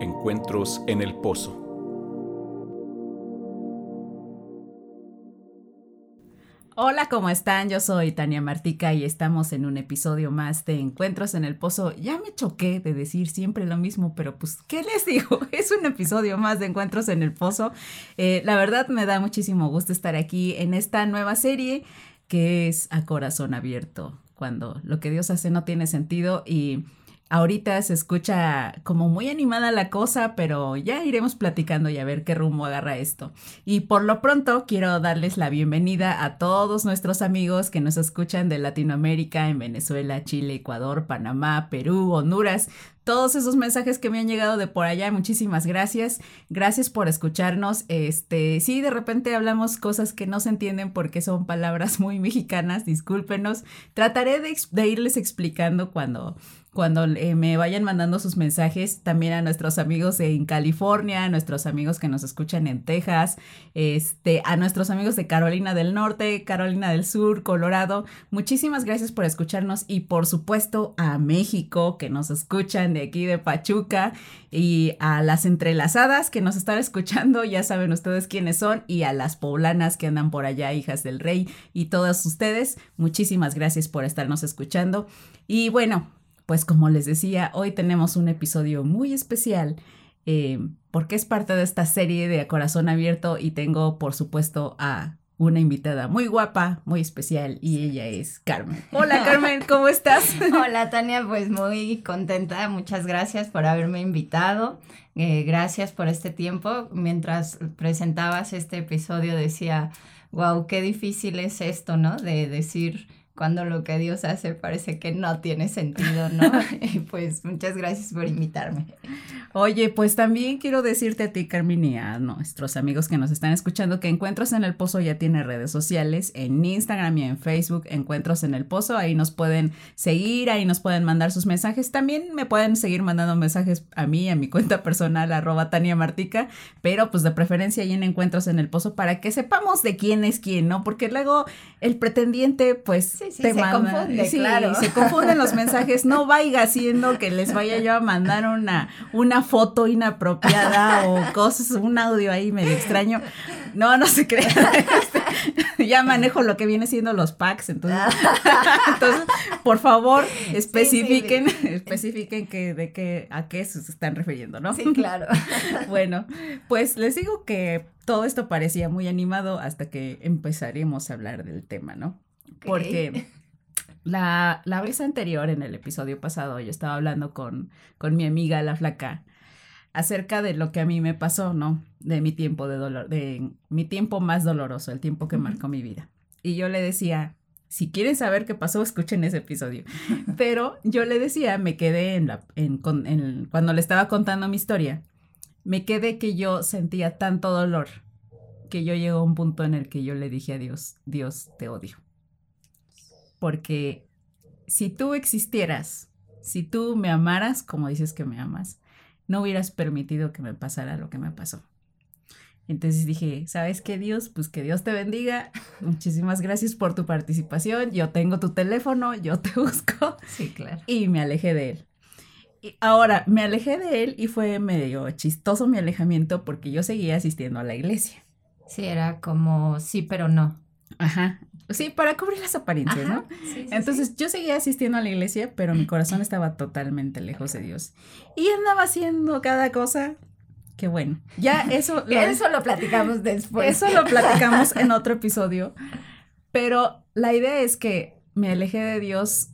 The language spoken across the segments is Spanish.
Encuentros en el Pozo. Hola, ¿cómo están? Yo soy Tania Martica y estamos en un episodio más de Encuentros en el Pozo. Ya me choqué de decir siempre lo mismo, pero pues, ¿qué les digo? Es un episodio más de Encuentros en el Pozo. Eh, la verdad me da muchísimo gusto estar aquí en esta nueva serie que es A Corazón Abierto, cuando lo que Dios hace no tiene sentido y Ahorita se escucha como muy animada la cosa, pero ya iremos platicando y a ver qué rumbo agarra esto. Y por lo pronto quiero darles la bienvenida a todos nuestros amigos que nos escuchan de Latinoamérica, en Venezuela, Chile, Ecuador, Panamá, Perú, Honduras, todos esos mensajes que me han llegado de por allá. Muchísimas gracias. Gracias por escucharnos. Este, sí, de repente hablamos cosas que no se entienden porque son palabras muy mexicanas. Discúlpenos. Trataré de, de irles explicando cuando cuando eh, me vayan mandando sus mensajes, también a nuestros amigos en California, a nuestros amigos que nos escuchan en Texas, este, a nuestros amigos de Carolina del Norte, Carolina del Sur, Colorado. Muchísimas gracias por escucharnos y por supuesto a México que nos escuchan de aquí de Pachuca y a las entrelazadas que nos están escuchando, ya saben ustedes quiénes son, y a las poblanas que andan por allá, hijas del rey, y todos ustedes, muchísimas gracias por estarnos escuchando. Y bueno, pues como les decía, hoy tenemos un episodio muy especial eh, porque es parte de esta serie de Corazón Abierto y tengo por supuesto a una invitada muy guapa, muy especial y ella es Carmen. Hola Carmen, ¿cómo estás? Hola Tania, pues muy contenta, muchas gracias por haberme invitado, eh, gracias por este tiempo. Mientras presentabas este episodio decía, wow, qué difícil es esto, ¿no? De decir cuando lo que Dios hace parece que no tiene sentido, ¿no? y pues muchas gracias por invitarme. Oye, pues también quiero decirte a ti, Carmen, y a nuestros amigos que nos están escuchando que Encuentros en el Pozo ya tiene redes sociales, en Instagram y en Facebook, Encuentros en el Pozo, ahí nos pueden seguir, ahí nos pueden mandar sus mensajes, también me pueden seguir mandando mensajes a mí, a mi cuenta personal, arroba Tania Martica, pero pues de preferencia ahí en Encuentros en el Pozo para que sepamos de quién es quién, ¿no? Porque luego el pretendiente, pues se confunde, claro. Se confunden los mensajes. No vaya haciendo que les vaya yo a mandar una, una foto inapropiada o cosas, un audio ahí medio extraño. No, no se crean. Este, ya manejo lo que viene siendo los packs, entonces, entonces por favor, especifiquen, especifiquen que, de qué, a qué se están refiriendo, ¿no? Sí, claro. bueno, pues les digo que todo esto parecía muy animado hasta que empezaremos a hablar del tema, ¿no? Porque la, la, vez anterior, en el episodio pasado, yo estaba hablando con, con mi amiga la flaca acerca de lo que a mí me pasó, ¿no? De mi tiempo de dolor, de mi tiempo más doloroso, el tiempo que marcó mi vida. Y yo le decía, si quieren saber qué pasó, escuchen ese episodio. Pero yo le decía, me quedé en la, en, en, cuando le estaba contando mi historia, me quedé que yo sentía tanto dolor que yo llego a un punto en el que yo le dije a Dios, Dios, te odio porque si tú existieras, si tú me amaras como dices que me amas, no hubieras permitido que me pasara lo que me pasó. Entonces dije, ¿sabes qué, Dios? Pues que Dios te bendiga. Muchísimas gracias por tu participación. Yo tengo tu teléfono, yo te busco. Sí, claro. Y me alejé de él. Y ahora, me alejé de él y fue medio chistoso mi alejamiento porque yo seguía asistiendo a la iglesia. Sí, era como sí, pero no. Ajá. Sí, para cubrir las apariencias, ¿no? Entonces yo seguía asistiendo a la iglesia, pero mi corazón estaba totalmente lejos de Dios. Y andaba haciendo cada cosa que bueno. Ya eso lo, eso lo platicamos después. Eso lo platicamos en otro episodio. Pero la idea es que me alejé de Dios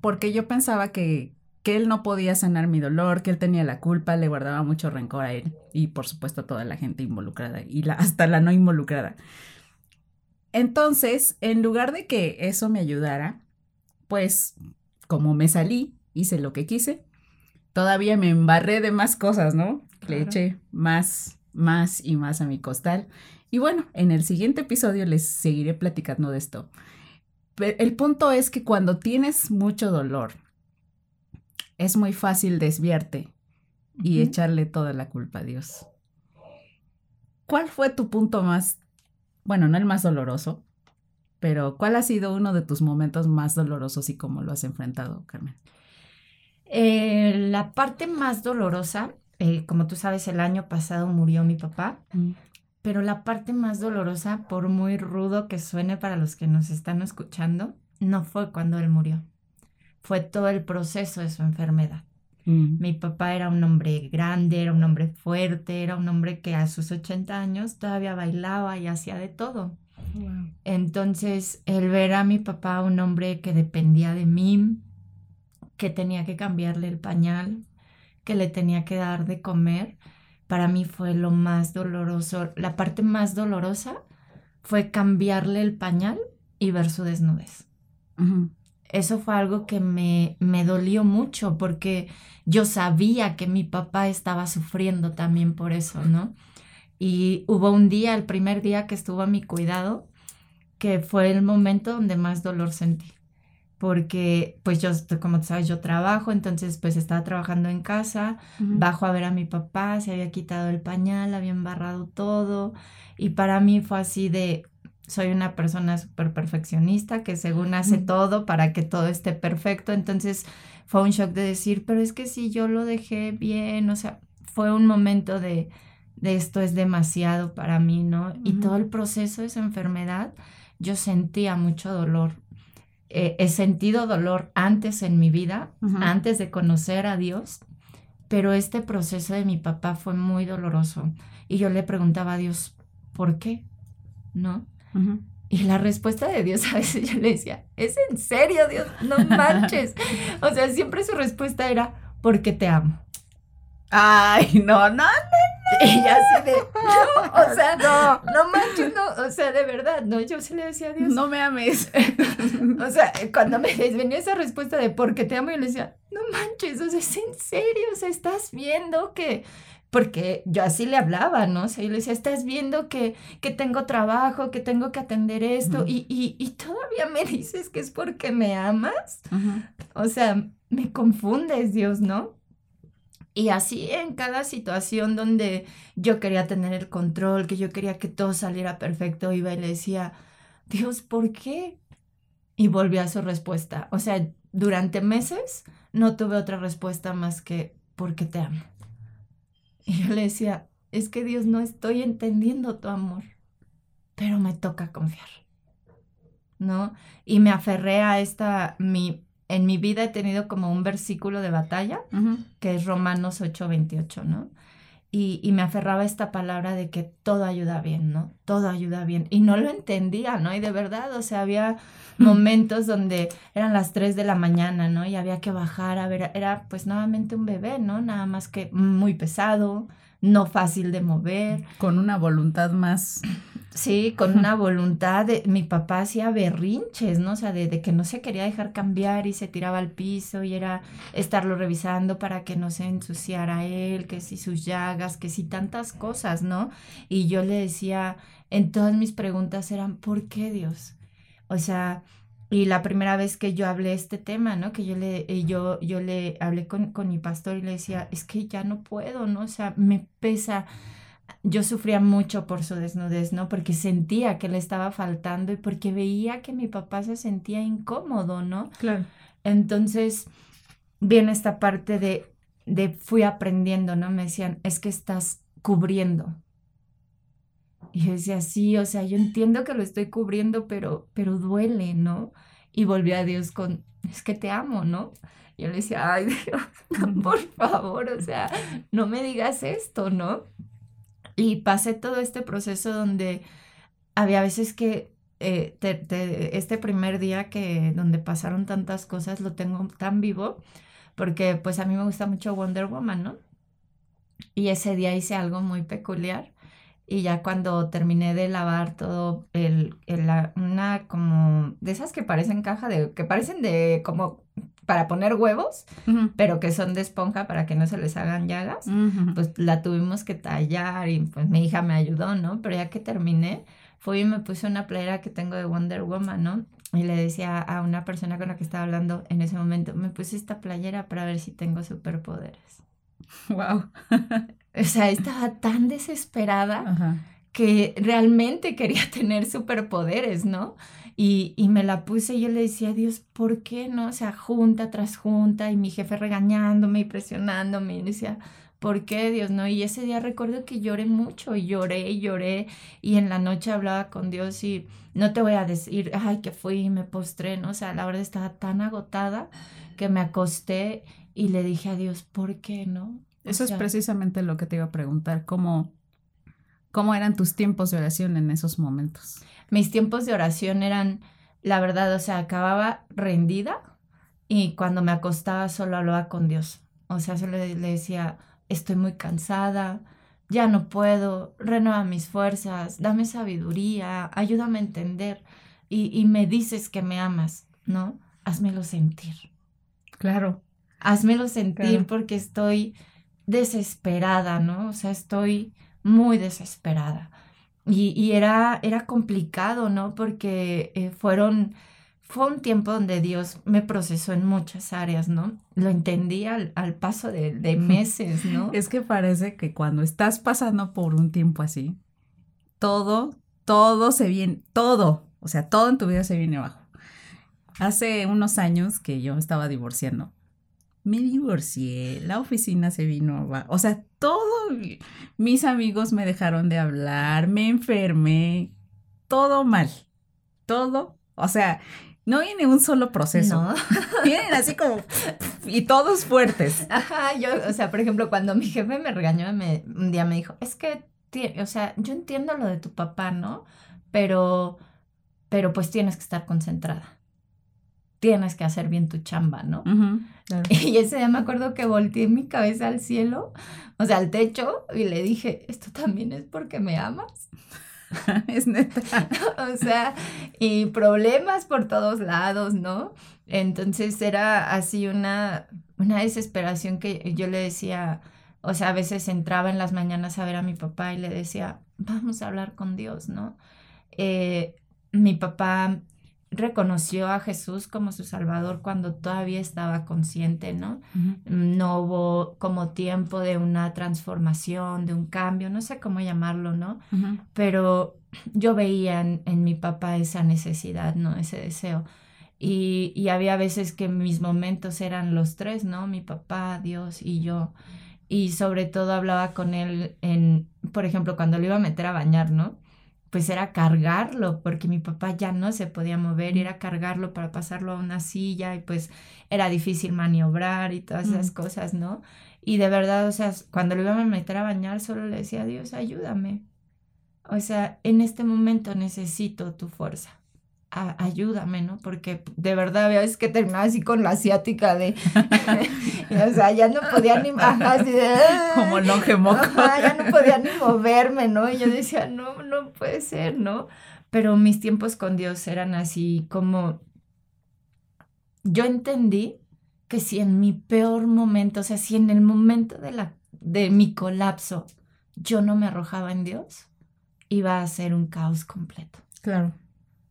porque yo pensaba que, que Él no podía sanar mi dolor, que Él tenía la culpa, le guardaba mucho rencor a Él y por supuesto a toda la gente involucrada y la, hasta la no involucrada. Entonces, en lugar de que eso me ayudara, pues como me salí, hice lo que quise, todavía me embarré de más cosas, ¿no? Le eché más, más y más a mi costal. Y bueno, en el siguiente episodio les seguiré platicando de esto. Pero el punto es que cuando tienes mucho dolor, es muy fácil desviarte y echarle toda la culpa a Dios. ¿Cuál fue tu punto más bueno, no el más doloroso, pero ¿cuál ha sido uno de tus momentos más dolorosos y cómo lo has enfrentado, Carmen? Eh, la parte más dolorosa eh, como tú sabes, el año pasado murió mi papá, Mm. pero la parte más dolorosa, por muy rudo que suene para los que nos están escuchando, no fue cuando él murió, fue todo el proceso de su enfermedad. Mm. Mi papá era un hombre grande, era un hombre fuerte, era un hombre que a sus 80 años todavía bailaba y hacía de todo. Wow. Entonces, el ver a mi papá, un hombre que dependía de mí, que tenía que cambiarle el pañal, que le tenía que dar de comer, para mí fue lo más doloroso. La parte más dolorosa fue cambiarle el pañal y ver su desnudez. Ujú. Eso fue algo que me, me dolió mucho porque yo sabía que mi papá estaba sufriendo también por eso, ¿no? Y hubo un día, el primer día que estuvo a mi cuidado, que fue el momento donde más dolor sentí. Porque, pues yo, como tú sabes, yo trabajo, entonces pues estaba trabajando en casa, Ujú. bajo a ver a mi papá, se había quitado el pañal, había embarrado todo. Y para mí fue así de, soy una persona súper perfeccionista que según hace todo para que todo esté perfecto. Entonces fue un shock de decir, pero es que si yo lo dejé bien, o sea, fue un momento de, de esto es demasiado para mí, ¿no? Y todo el proceso de esa enfermedad, yo sentía mucho dolor. Eh, he sentido dolor antes en mi vida, antes de conocer a Dios, pero este proceso de mi papá fue muy doloroso. Y yo le preguntaba a Dios, ¿por qué? ¿No? Ujú. Y la respuesta de Dios a veces yo le decía, ¿es en serio, Dios? No manches. o sea, siempre su respuesta era, porque te amo. Ay, no, no. Y ya así de, no, o sea, no, no manches, no, o sea, de verdad, no, yo sí le decía a Dios. No me ames. O sea, cuando me venía esa respuesta de porque te amo, yo le decía, no manches, o sea, es en serio, o sea, estás viendo que, porque yo así le hablaba, ¿no? O sea, yo le decía, estás viendo que, que tengo trabajo, que tengo que atender esto, y, y, y todavía me dices que es porque me amas. O sea, me confundes, Dios, ¿no? Y así en cada situación donde yo quería tener el control, que yo quería que todo saliera perfecto, iba y le decía, Dios, ¿por qué? Y volvió a su respuesta. O sea, durante meses no tuve otra respuesta más que, porque te amo. Y yo le decía, es que Dios, no estoy entendiendo tu amor, pero me toca confiar. ¿No? Y me aferré a esta, mi, en mi vida he tenido como un versículo de batalla, que es Romanos 8:28, ¿no? Y, y me aferraba a esta palabra de que todo ayuda bien, ¿no? Todo ayuda bien. Y no lo entendía, ¿no? Y de verdad, o sea, había momentos donde eran las 3 de la mañana, ¿no? Y había que bajar a ver, era pues nuevamente un bebé, ¿no? Nada más que muy pesado, no fácil de mover. Con una voluntad más. Sí, con una voluntad de, mi papá hacía berrinches, ¿no? O sea, de, que no se quería dejar cambiar y se tiraba al piso y era estarlo revisando para que no se ensuciara él, que si sus llagas, que si tantas cosas, ¿no? Y yo le decía, en todas mis preguntas eran, ¿por qué Dios? O sea, y la primera vez que yo hablé este tema, ¿no? Que yo le, eh, yo, yo le hablé con, con mi pastor y le decía, es que ya no puedo, ¿no? O sea, me pesa yo sufría mucho por su desnudez, ¿no? Porque sentía que le estaba faltando y porque veía que mi papá se sentía incómodo, ¿no? Claro. Entonces viene esta parte de, de fui aprendiendo, ¿no? Me decían, es que estás cubriendo. Y yo decía, sí, o sea, yo entiendo que lo estoy cubriendo, pero, pero duele, ¿no? Y volví a Dios con, es que te amo, ¿no? Y yo le decía, ay Dios, no, por favor, o sea, no me digas esto, ¿no? Y pasé todo este proceso donde había veces que eh, te- te- este primer día que donde pasaron tantas cosas lo tengo tan vivo porque pues a mí me gusta mucho Wonder Woman, ¿no? Y ese día hice algo muy peculiar y ya cuando terminé de lavar todo el, el- la- una como de esas que parecen caja de que parecen de como para poner huevos, Ujú. pero que son de esponja para que no se les hagan llagas Ujú. pues la tuvimos que tallar y pues mi hija me ayudó, ¿no? Pero ya que terminé, fui y me puse una playera que tengo de Wonder Woman, ¿no? Y le decía a una persona con la que estaba hablando en ese momento, me puse esta playera para ver si tengo superpoderes. Wow. O sea, estaba tan desesperada Ajá. que realmente quería tener superpoderes, ¿no? Y, y, me la puse y yo le decía, Dios, ¿por qué no? O sea, junta tras junta y mi jefe regañándome y presionándome. Y decía, ¿por qué Dios no? Y ese día recuerdo que lloré mucho y lloré y lloré y en la noche hablaba con Dios y no te voy a decir, ay, que fui y me postré, ¿no? O sea, la verdad estaba tan agotada que me acosté y le dije a Dios, ¿por qué no? Eso es precisamente lo que te iba a preguntar, ¿cómo, ¿cómo eran tus tiempos de oración en esos momentos? Mis tiempos de oración eran, la verdad, o sea, acababa rendida y cuando me acostaba solo hablaba con Dios. O sea, solo le, le decía, estoy muy cansada, ya no puedo, renueva mis fuerzas, dame sabiduría, ayúdame a entender y, y me dices que me amas, ¿no? Házmelo sentir. Claro. Házmelo sentir porque estoy desesperada, ¿no? O sea, estoy muy desesperada. Y, y era, era complicado, ¿no? Porque eh, fueron fue un tiempo donde Dios me procesó en muchas áreas, ¿no? Lo entendí al, paso de, de, meses, ¿no? Es que parece que cuando estás pasando por un tiempo así, todo, todo se viene, todo, o sea, todo en tu vida se viene abajo. Hace unos años que yo estaba divorciando, me divorcié, la oficina se vino abajo, o sea, todo, mis amigos me dejaron de hablar, me enfermé, todo mal, todo, o sea, no viene un solo proceso. No. Vienen así como. Y todos fuertes. Ajá, yo, o sea, por ejemplo, cuando mi jefe me regañó, me, un día me dijo: Es que, o sea, yo entiendo lo de tu papá, ¿no? Pero, pero pues tienes que estar concentrada. Tienes que hacer bien tu chamba, ¿no? Y ese día me acuerdo que volteé mi cabeza al cielo, o sea, al techo, y le dije: Esto también es porque me amas. es neta. o sea, y problemas por todos lados, ¿no? Entonces era así una, una desesperación que yo le decía, o sea, a veces entraba en las mañanas a ver a mi papá y le decía, vamos a hablar con Dios, ¿no? Eh, mi papá reconoció a Jesús como su Salvador cuando todavía estaba consciente, ¿no? No hubo como tiempo de una transformación, de un cambio, no sé cómo llamarlo, ¿no? Pero yo veía en, mi papá esa necesidad, ¿no? Ese deseo. Y, y, había veces que mis momentos eran los tres, ¿no? Mi papá, Dios y yo. Y sobre todo hablaba con él en, por ejemplo, cuando lo iba a meter a bañar, ¿no? Pues era cargarlo, porque mi papá ya no se podía mover, era cargarlo para pasarlo a una silla y pues era difícil maniobrar y todas esas cosas, ¿no? Y de verdad, o sea, cuando lo iba a meter a bañar, solo le decía, Dios, ayúdame. O sea, en este momento necesito tu fuerza ayúdame, ¿no? Porque de verdad había veces que terminaba así con la asiática de, o sea, ya no podía ni, así de, como moco. ya no podía ni moverme, ¿no? Y yo decía, no, no puede ser, ¿no? Pero mis tiempos con Dios eran así como, yo entendí que si en mi peor momento, o sea, si en el momento de, la, de mi colapso yo no me arrojaba en Dios, iba a ser un caos completo. Claro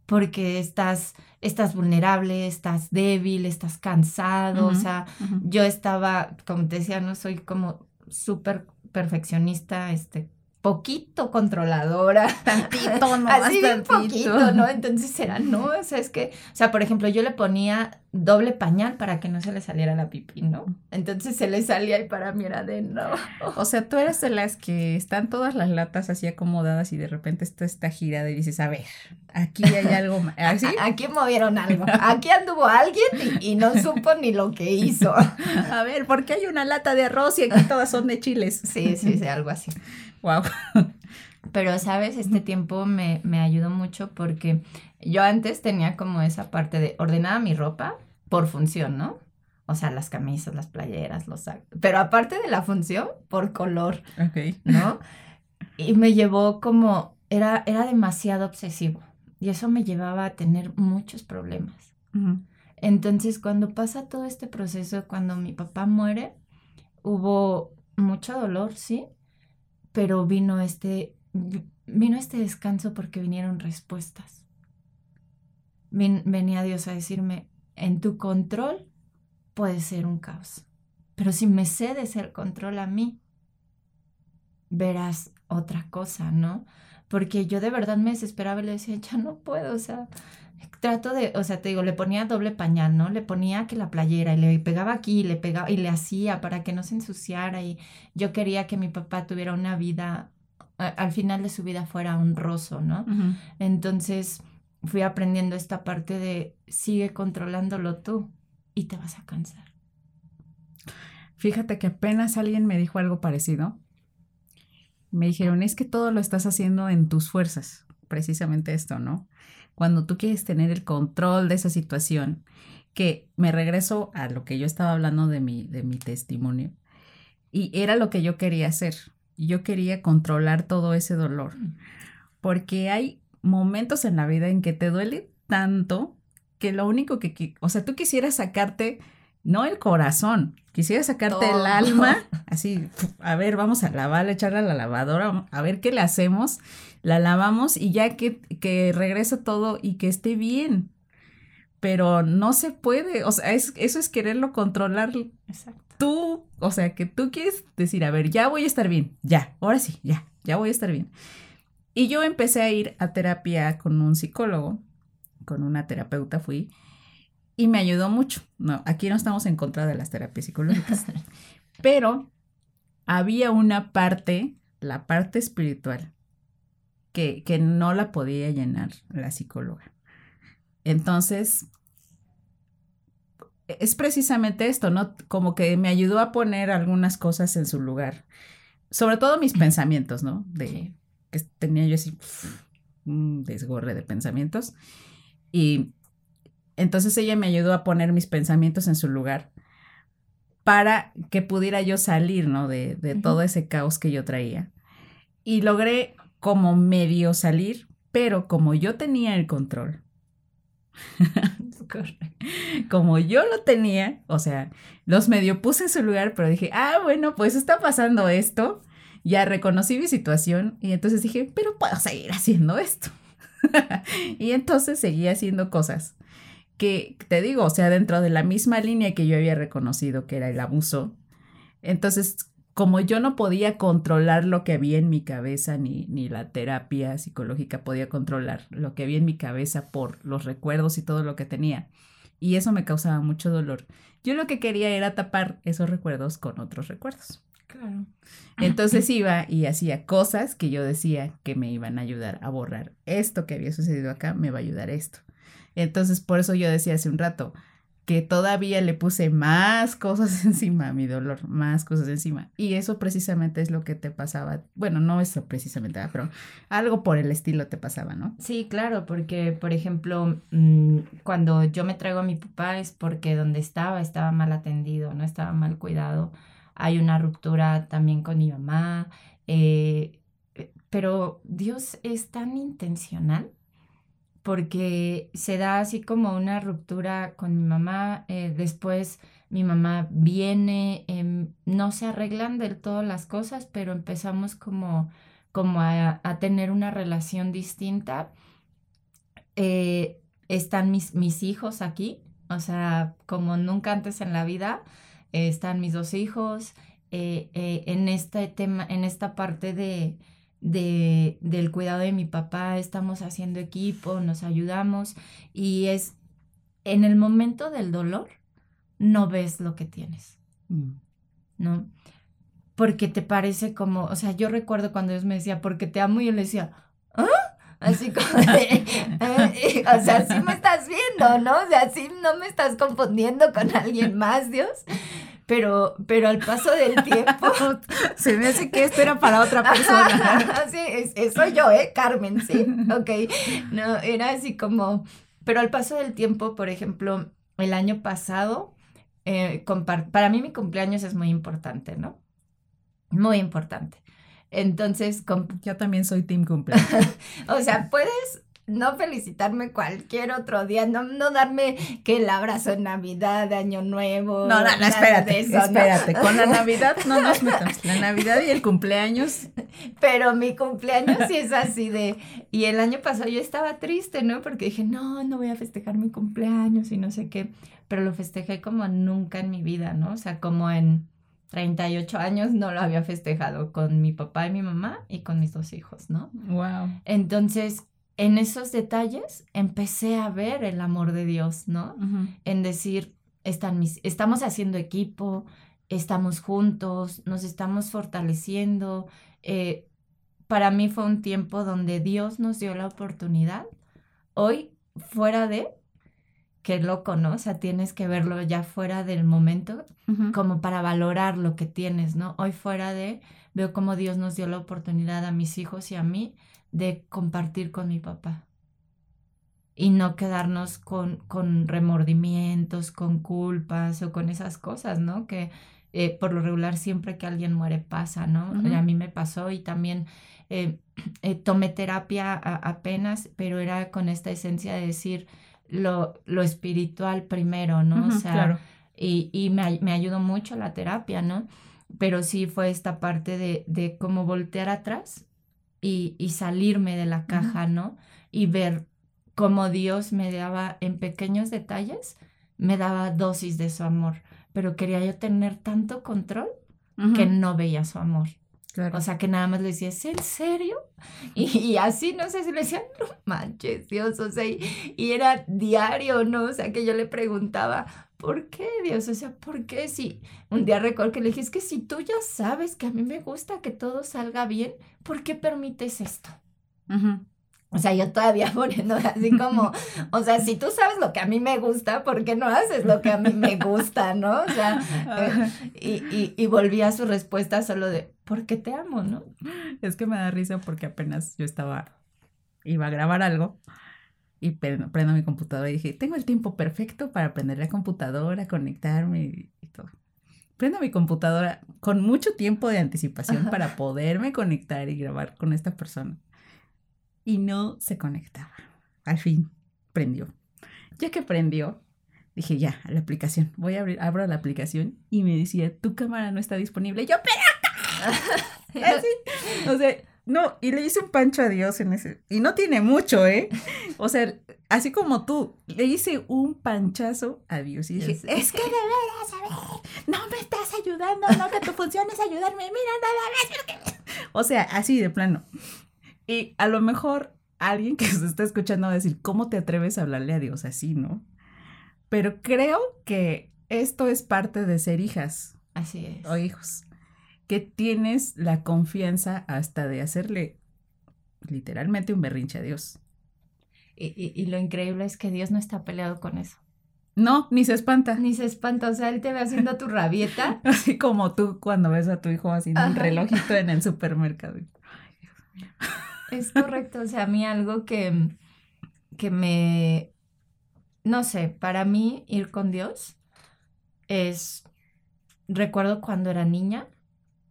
porque estás, estás vulnerable, estás débil, estás cansado, o sea, yo estaba, como te decía, no soy como súper perfeccionista, este, poquito controladora. Tantito, no, Así bien poquito, ¿no? Entonces era, no, o sea, es que, o sea, por ejemplo, yo le ponía doble pañal para que no se le saliera la pipí, ¿no? Entonces se le salía y para mí era de no. O sea, tú eres de las que están todas las latas así acomodadas y de repente está esta girada y dices, a ver, aquí hay algo más. ¿Así? Aquí movieron algo. Aquí anduvo alguien y, no supo ni lo que hizo. A ver, ¿por qué hay una lata de arroz y aquí todas son de chiles? Sí, sí, sí, algo así. Wow. Pero, ¿sabes? Este tiempo me, me ayudó mucho porque yo antes tenía como esa parte de ordenada mi ropa por función, ¿no? O sea, las camisas, las playeras, los sacos. Pero aparte de la función, por color. Ok. ¿No? Y me llevó como, era, era demasiado obsesivo. Y eso me llevaba a tener muchos problemas. Entonces, cuando pasa todo este proceso, cuando mi papá muere, hubo mucho dolor, sí, pero vino este, vino este descanso porque vinieron respuestas. venía Dios a decirme, en tu control puede ser un caos, pero si me cedes el control a mí, verás otra cosa, ¿no? Porque yo de verdad me desesperaba y le decía, ya no puedo, o sea, trato de, o sea, te digo, le ponía doble pañal, ¿no? Le ponía que la playera y le pegaba aquí, y le pegaba y le hacía para que no se ensuciara y yo quería que mi papá tuviera una vida, al final de su vida fuera honroso, ¿no? Entonces fui aprendiendo esta parte de sigue controlándolo tú y te vas a cansar. Fíjate que apenas alguien me dijo algo parecido. Me dijeron, es que todo lo estás haciendo en tus fuerzas, precisamente esto, ¿no? Cuando tú quieres tener el control de esa situación, que me regreso a lo que yo estaba hablando de mi, de mi testimonio, y era lo que yo quería hacer. Yo quería controlar todo ese dolor, porque hay momentos en la vida en que te duele tanto que lo único que, o sea, tú quisieras sacarte, no el corazón, quisieras sacarte el alma, así, a ver, vamos a lavar, echarla a la lavadora, a ver qué le hacemos la lavamos y ya que, que regresa todo y que esté bien. Pero no se puede, o sea, eso es quererlo controlar. Exacto. Tú, o sea, que tú quieres decir, a ver, ya voy a estar bien, ya, ahora sí, ya, ya voy a estar bien. Y yo empecé a ir a terapia con un psicólogo, con una terapeuta fui, y me ayudó mucho. No, aquí no estamos en contra de las terapias psicológicas, pero había una parte, la parte espiritual, que, no la podía llenar la psicóloga. Entonces, es precisamente esto, ¿no? Como que me ayudó a poner algunas cosas en su lugar. Sobre todo mis pensamientos, ¿no? De que tenía yo así un desgorre de pensamientos. Y entonces ella me ayudó a poner mis pensamientos en su lugar para que pudiera yo salir, ¿no? De, de todo ese caos que yo traía. Y logré como medio salir, pero como yo tenía el control, como yo lo tenía, o sea, los medio puse en su lugar, pero dije, ah, bueno, pues está pasando esto, ya reconocí mi situación y entonces dije, pero puedo seguir haciendo esto. y entonces seguí haciendo cosas que, te digo, o sea, dentro de la misma línea que yo había reconocido que era el abuso, entonces como yo no podía controlar lo que había en mi cabeza, ni, ni la terapia psicológica podía controlar lo que había en mi cabeza por los recuerdos y todo lo que tenía. Y eso me causaba mucho dolor. Yo lo que quería era tapar esos recuerdos con otros recuerdos. Claro. Entonces iba y hacía cosas que yo decía que me iban a ayudar a borrar esto que había sucedido acá, me va a ayudar esto. Entonces, por eso yo decía hace un rato, que todavía le puse más cosas encima mi dolor, más cosas encima. Y eso precisamente es lo que te pasaba. Bueno, no eso precisamente, pero algo por el estilo te pasaba, ¿no? Sí, claro, porque, por ejemplo, mm, cuando yo me traigo a mi papá es porque donde estaba estaba mal atendido, no estaba mal cuidado. Hay una ruptura también con mi mamá. Eh, pero Dios es tan intencional porque se da así como una ruptura con mi mamá, eh, después mi mamá viene, em, no se arreglan del todo las cosas, pero empezamos como, como a, tener una relación distinta. Eh, están mis, mis hijos aquí, o sea, como nunca antes en la vida, eh, están mis dos hijos en este tema, en esta parte de de, del cuidado de mi papá, estamos haciendo equipo, nos ayudamos y es en el momento del dolor, no ves lo que tienes, mm. ¿no? Porque te parece como, o sea, yo recuerdo cuando Dios me decía, porque te amo, y yo le decía, ¿ah? Así como eh, o sea, sí me estás viendo, ¿no? O sea, sí no me estás confundiendo con alguien más, Dios pero, pero al paso del tiempo... Se me hace que esto era para otra persona. sí, es, soy yo, ¿eh? Carmen, sí, ok. No, era así como... Pero al paso del tiempo, por ejemplo, el año pasado, eh, para mí mi cumpleaños es muy importante, ¿no? Muy importante. Entonces, yo también soy team cumpleaños. o sea, puedes no felicitarme cualquier otro día, no, no darme que el abrazo en Navidad, de Año Nuevo. No, no, no, espérate, espérate. Con la Navidad no nos metamos. La Navidad y el cumpleaños. Pero mi cumpleaños sí es así de. Y el año pasado yo estaba triste, ¿no? Porque dije, no, no voy a festejar mi cumpleaños y no sé qué. Pero lo festejé como nunca en mi vida, ¿no? O sea, como en 38 años no lo había festejado con mi papá y mi mamá y con mis dos hijos, ¿no? Wow. Entonces en esos detalles empecé a ver el amor de Dios, ¿no? En decir, están mis, estamos haciendo equipo, estamos juntos, nos estamos fortaleciendo. Eh, para mí fue un tiempo donde Dios nos dio la oportunidad. Hoy, fuera de, qué loco, ¿no? O sea, tienes que verlo ya fuera del momento, como para valorar lo que tienes, ¿no? Hoy fuera de, veo cómo Dios nos dio la oportunidad a mis hijos y a mí de compartir con mi papá. Y no quedarnos con, con remordimientos, con culpas o con esas cosas, ¿no? Que eh, por lo regular siempre que alguien muere pasa, ¿no? A mí me pasó y también eh, eh, tomé terapia apenas, pero era con esta esencia de decir lo, lo espiritual primero, ¿no? o sea, y, y me, me, ayudó mucho la terapia, ¿no? Pero sí fue esta parte de, de cómo voltear atrás y, y salirme de la caja, ¿no? Y ver cómo Dios me daba en pequeños detalles, me daba dosis de su amor, pero quería yo tener tanto control que no veía su amor. O sea, que nada más le decía, ¿es en serio? Y, así, no sé si le decía, no manches, Dios, o sea, y, era diario, ¿no? O sea, que yo le preguntaba, ¿por qué, Dios? O sea, ¿por qué si un día recuerdo que le dije, es que si tú ya sabes que a mí me gusta que todo salga bien, ¿por qué permites esto? O sea, yo todavía poniendo así como, o sea, si tú sabes lo que a mí me gusta, ¿por qué no haces lo que a mí me gusta, no? O sea, eh, y, y, y volví a su respuesta solo de, porque te amo, no? Es que me da risa porque apenas yo estaba, iba a grabar algo y prendo, mi computadora y dije, tengo el tiempo perfecto para aprender la computadora, conectarme y, todo. Prendo mi computadora con mucho tiempo de anticipación para poderme conectar y grabar con esta persona y no se conectaba. Al fin prendió. Ya que prendió, dije ya, a la aplicación. Voy a abrir, abro la aplicación y me decía, tu cámara no está disponible. yo, pero Así, o sea, no, y le hice un pancho a Dios en ese. Y no tiene mucho, ¿eh? O sea, así como tú, le hice un panchazo a Dios. Y dije, es que de veras, a ver, no me estás ayudando, no, que tu función es ayudarme, mira, nada más. O sea, así de plano. Y a lo mejor alguien que se está escuchando va a decir, ¿cómo te atreves a hablarle a Dios así, no? Pero creo que esto es parte de ser hijas. Así es. O hijos. Que tienes la confianza hasta de hacerle literalmente un berrinche a Dios. Y, y, lo increíble es que Dios no está peleado con eso. No, ni se espanta. Ni se espanta, o sea, él te ve haciendo tu rabieta. Así como tú cuando ves a tu hijo haciendo un relojito en el supermercado. Ay, Dios mío. Es correcto, o sea, a mí algo que, que me, no sé, para mí ir con Dios es, recuerdo cuando era niña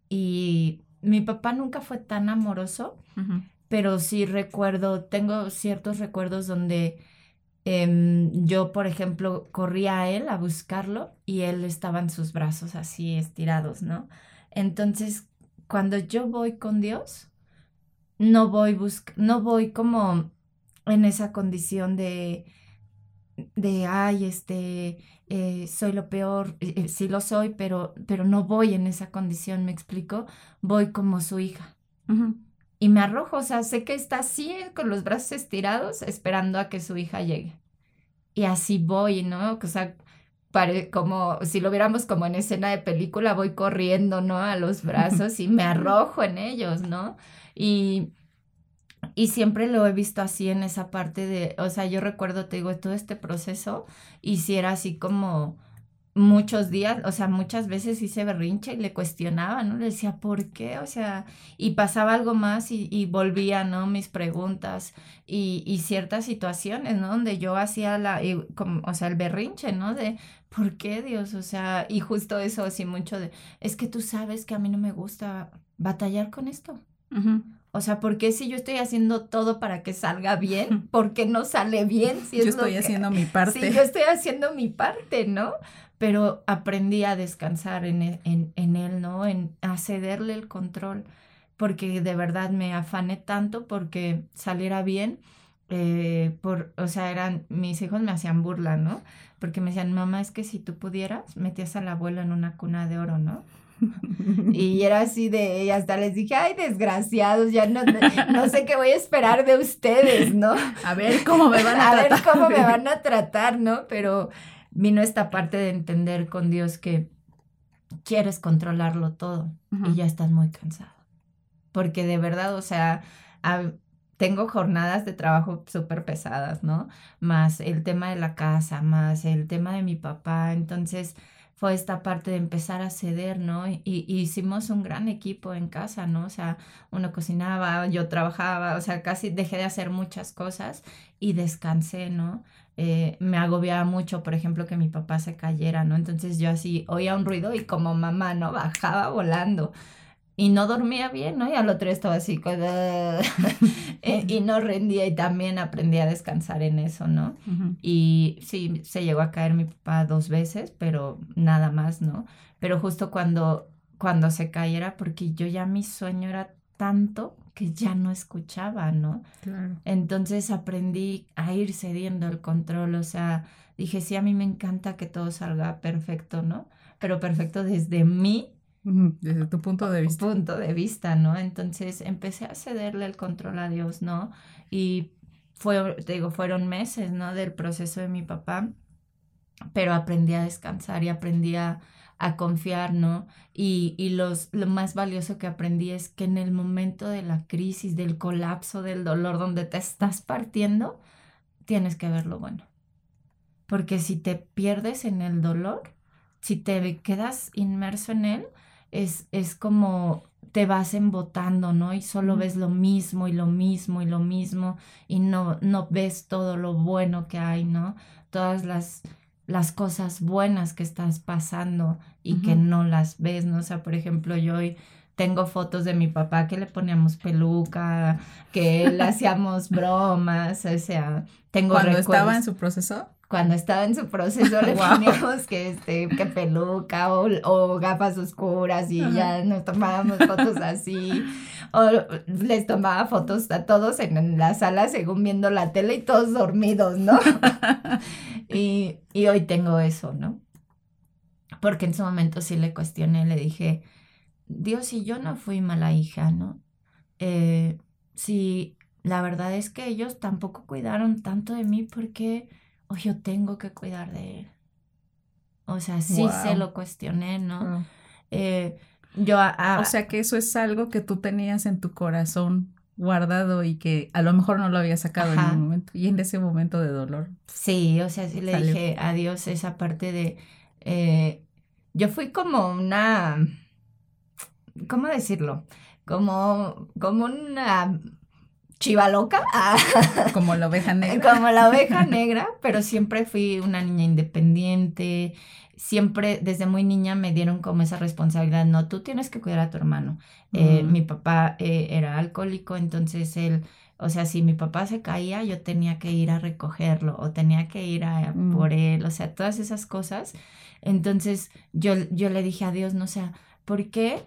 y mi papá nunca fue tan amoroso, pero sí recuerdo, tengo ciertos recuerdos donde em, yo, por ejemplo, corría a él a buscarlo y él estaba en sus brazos así estirados, ¿no? Entonces, cuando yo voy con Dios, no voy no voy como en esa condición de, de ay, este, eh, soy lo peor, eh, eh, sí lo soy, pero, pero no voy en esa condición, me explico, voy como su hija. Y me arrojo, o sea, sé que está así con los brazos estirados esperando a que su hija llegue. Y así voy, ¿no? O sea, pare, como si lo viéramos como en escena de película, voy corriendo, ¿no? A los brazos y me arrojo en ellos, ¿no? Y, y siempre lo he visto así en esa parte de, o sea, yo recuerdo, te digo, todo este proceso, y si era así como muchos días, o sea, muchas veces hice berrinche y le cuestionaba, ¿no? Le decía, ¿por qué? O sea, y pasaba algo más y, y volvía, ¿no? Mis preguntas y, y, ciertas situaciones, ¿no? Donde yo hacía la, como, o sea, el berrinche, ¿no? De, ¿por qué Dios? O sea, y justo eso, así mucho de, es que tú sabes que a mí no me gusta batallar con esto. O sea, ¿por qué si yo estoy haciendo todo para que salga bien? ¿Por qué no sale bien? Si yo estoy haciendo mi parte. Sí, yo estoy haciendo mi parte, ¿no? Pero aprendí a descansar en, e, en, en él, ¿no? En a cederle el control, porque de verdad me afané tanto porque saliera bien. Eh, por, o sea, eran, mis hijos me hacían burla, ¿no? Porque me decían, mamá, es que si tú pudieras, metías al abuelo en una cuna de oro, ¿no? Y era así de, y hasta les dije, ay, desgraciados, ya no, no sé qué voy a esperar de ustedes, ¿no? A ver cómo me van a, tratar. A ver cómo me van a tratar, ¿no? Pero vino esta parte de entender con Dios que quieres controlarlo todo y ya estás muy cansado. Porque de verdad, o sea, tengo jornadas de trabajo súper pesadas, ¿no? Más el tema de la casa, más el tema de mi papá. Entonces fue esta parte de empezar a ceder, ¿no? Y, hicimos un gran equipo en casa, ¿no? O sea, uno cocinaba, yo trabajaba, o sea, casi dejé de hacer muchas cosas y descansé, ¿no? Eh, me agobiaba mucho, por ejemplo, que mi papá se cayera, ¿no? Entonces yo así oía un ruido y como mamá, ¿no? Bajaba volando y no dormía bien, ¿no? Y al otro estaba así, eh, y no rendía y también aprendí a descansar en eso, ¿no? Y sí, se llegó a caer mi papá dos veces, pero nada más, ¿no? Pero justo cuando, cuando se cayera, porque yo ya mi sueño era tanto que ya no escuchaba, ¿no? Claro. Entonces aprendí a ir cediendo el control, o sea, dije, sí, a mí me encanta que todo salga perfecto, ¿no? Pero perfecto desde mí desde tu punto de vista. Punto de vista, ¿no? Entonces empecé a cederle el control a Dios, ¿no? Y fue, te digo, fueron meses, ¿no? Del proceso de mi papá, pero aprendí a descansar y aprendí a, confiar, ¿no? Y, y los, lo más valioso que aprendí es que en el momento de la crisis, del colapso, del dolor, donde te estás partiendo, tienes que ver lo bueno. Porque si te pierdes en el dolor, si te quedas inmerso en él, es, es como te vas embotando, ¿no? Y solo ves lo mismo y lo mismo y lo mismo y no, no ves todo lo bueno que hay, ¿no? Todas las, las cosas buenas que estás pasando y que no las ves, ¿no? O sea, por ejemplo, yo hoy tengo fotos de mi papá que le poníamos peluca, que le hacíamos bromas, o sea, tengo Cuando estaba en su proceso cuando estaba en su proceso le poníamos que, este, que peluca o, gafas oscuras y ya nos tomábamos fotos así. O les tomaba fotos a todos en la sala según viendo la tele y todos dormidos, ¿no? y, hoy tengo eso, ¿no? Porque en su momento sí le cuestioné, le dije, Dios, si yo no fui mala hija, ¿no? Eh, si la verdad es que ellos tampoco cuidaron tanto de mí porque o yo tengo que cuidar de él. O sea, sí se lo cuestioné, ¿no? Eh, yo o sea que eso es algo que tú tenías en tu corazón guardado y que a lo mejor no lo había sacado en un momento y en ese momento de dolor. Sí, o sea, sí le dije adiós esa parte de... Eh, yo fui como una... ¿Cómo decirlo? Como, como una chiva loca. Como la oveja negra. Como la oveja negra, pero siempre fui una niña independiente. Siempre desde muy niña me dieron como esa responsabilidad, no, tú tienes que cuidar a tu hermano. Eh, mi papá eh, era alcohólico, entonces él, o sea, si mi papá se caía, yo tenía que ir a recogerlo o tenía que ir a, mm. por él, o sea, todas esas cosas. Entonces yo, yo le dije a Dios, no sé, ¿por qué?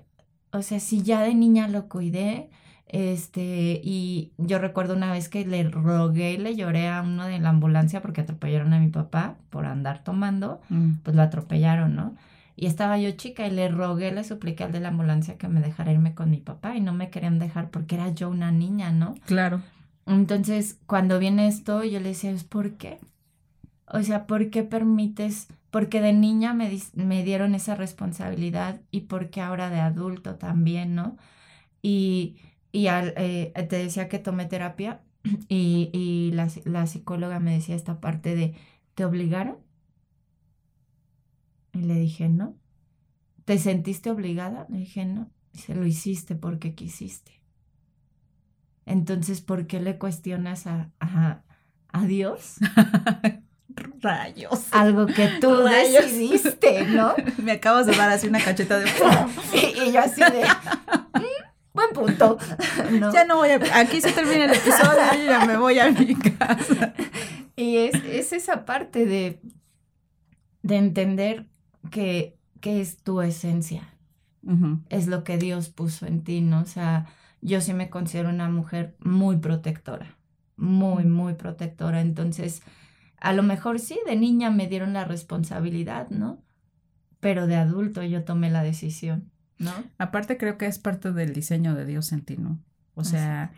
O sea, si ya de niña lo cuidé, este, y yo recuerdo una vez que le rogué y le lloré a uno de la ambulancia porque atropellaron a mi papá por andar tomando, mm. pues lo atropellaron, ¿no? Y estaba yo chica y le rogué, le supliqué al de la ambulancia que me dejara irme con mi papá y no me querían dejar porque era yo una niña, ¿no? Claro. Entonces, cuando viene esto, yo le decía, ¿por qué? O sea, ¿por qué permites? Porque de niña me, me dieron esa responsabilidad y porque ahora de adulto también, ¿no? Y y al, eh, te decía que tomé terapia y, y la, la, psicóloga me decía esta parte de, ¿te obligaron? Y le dije, no. ¿Te sentiste obligada? Le dije, no. Dice, lo hiciste porque quisiste. Entonces, ¿por qué le cuestionas a, a, a Dios? Rayos. Algo que tú decidiste, ¿no? Me acabas de dar así una cacheta de... y, y yo así de... Buen punto. Ya no voy a. Aquí se termina el episodio y ya me voy a mi casa. Y es, esa parte de, de entender que, que es tu esencia. Es lo que Dios puso en ti, ¿no? O sea, yo sí me considero una mujer muy protectora. Muy, muy protectora. Entonces, a lo mejor sí, de niña me dieron la responsabilidad, ¿no? Pero de adulto yo tomé la decisión ¿no? Aparte creo que es parte del diseño de Dios en ti, ¿no? O sea,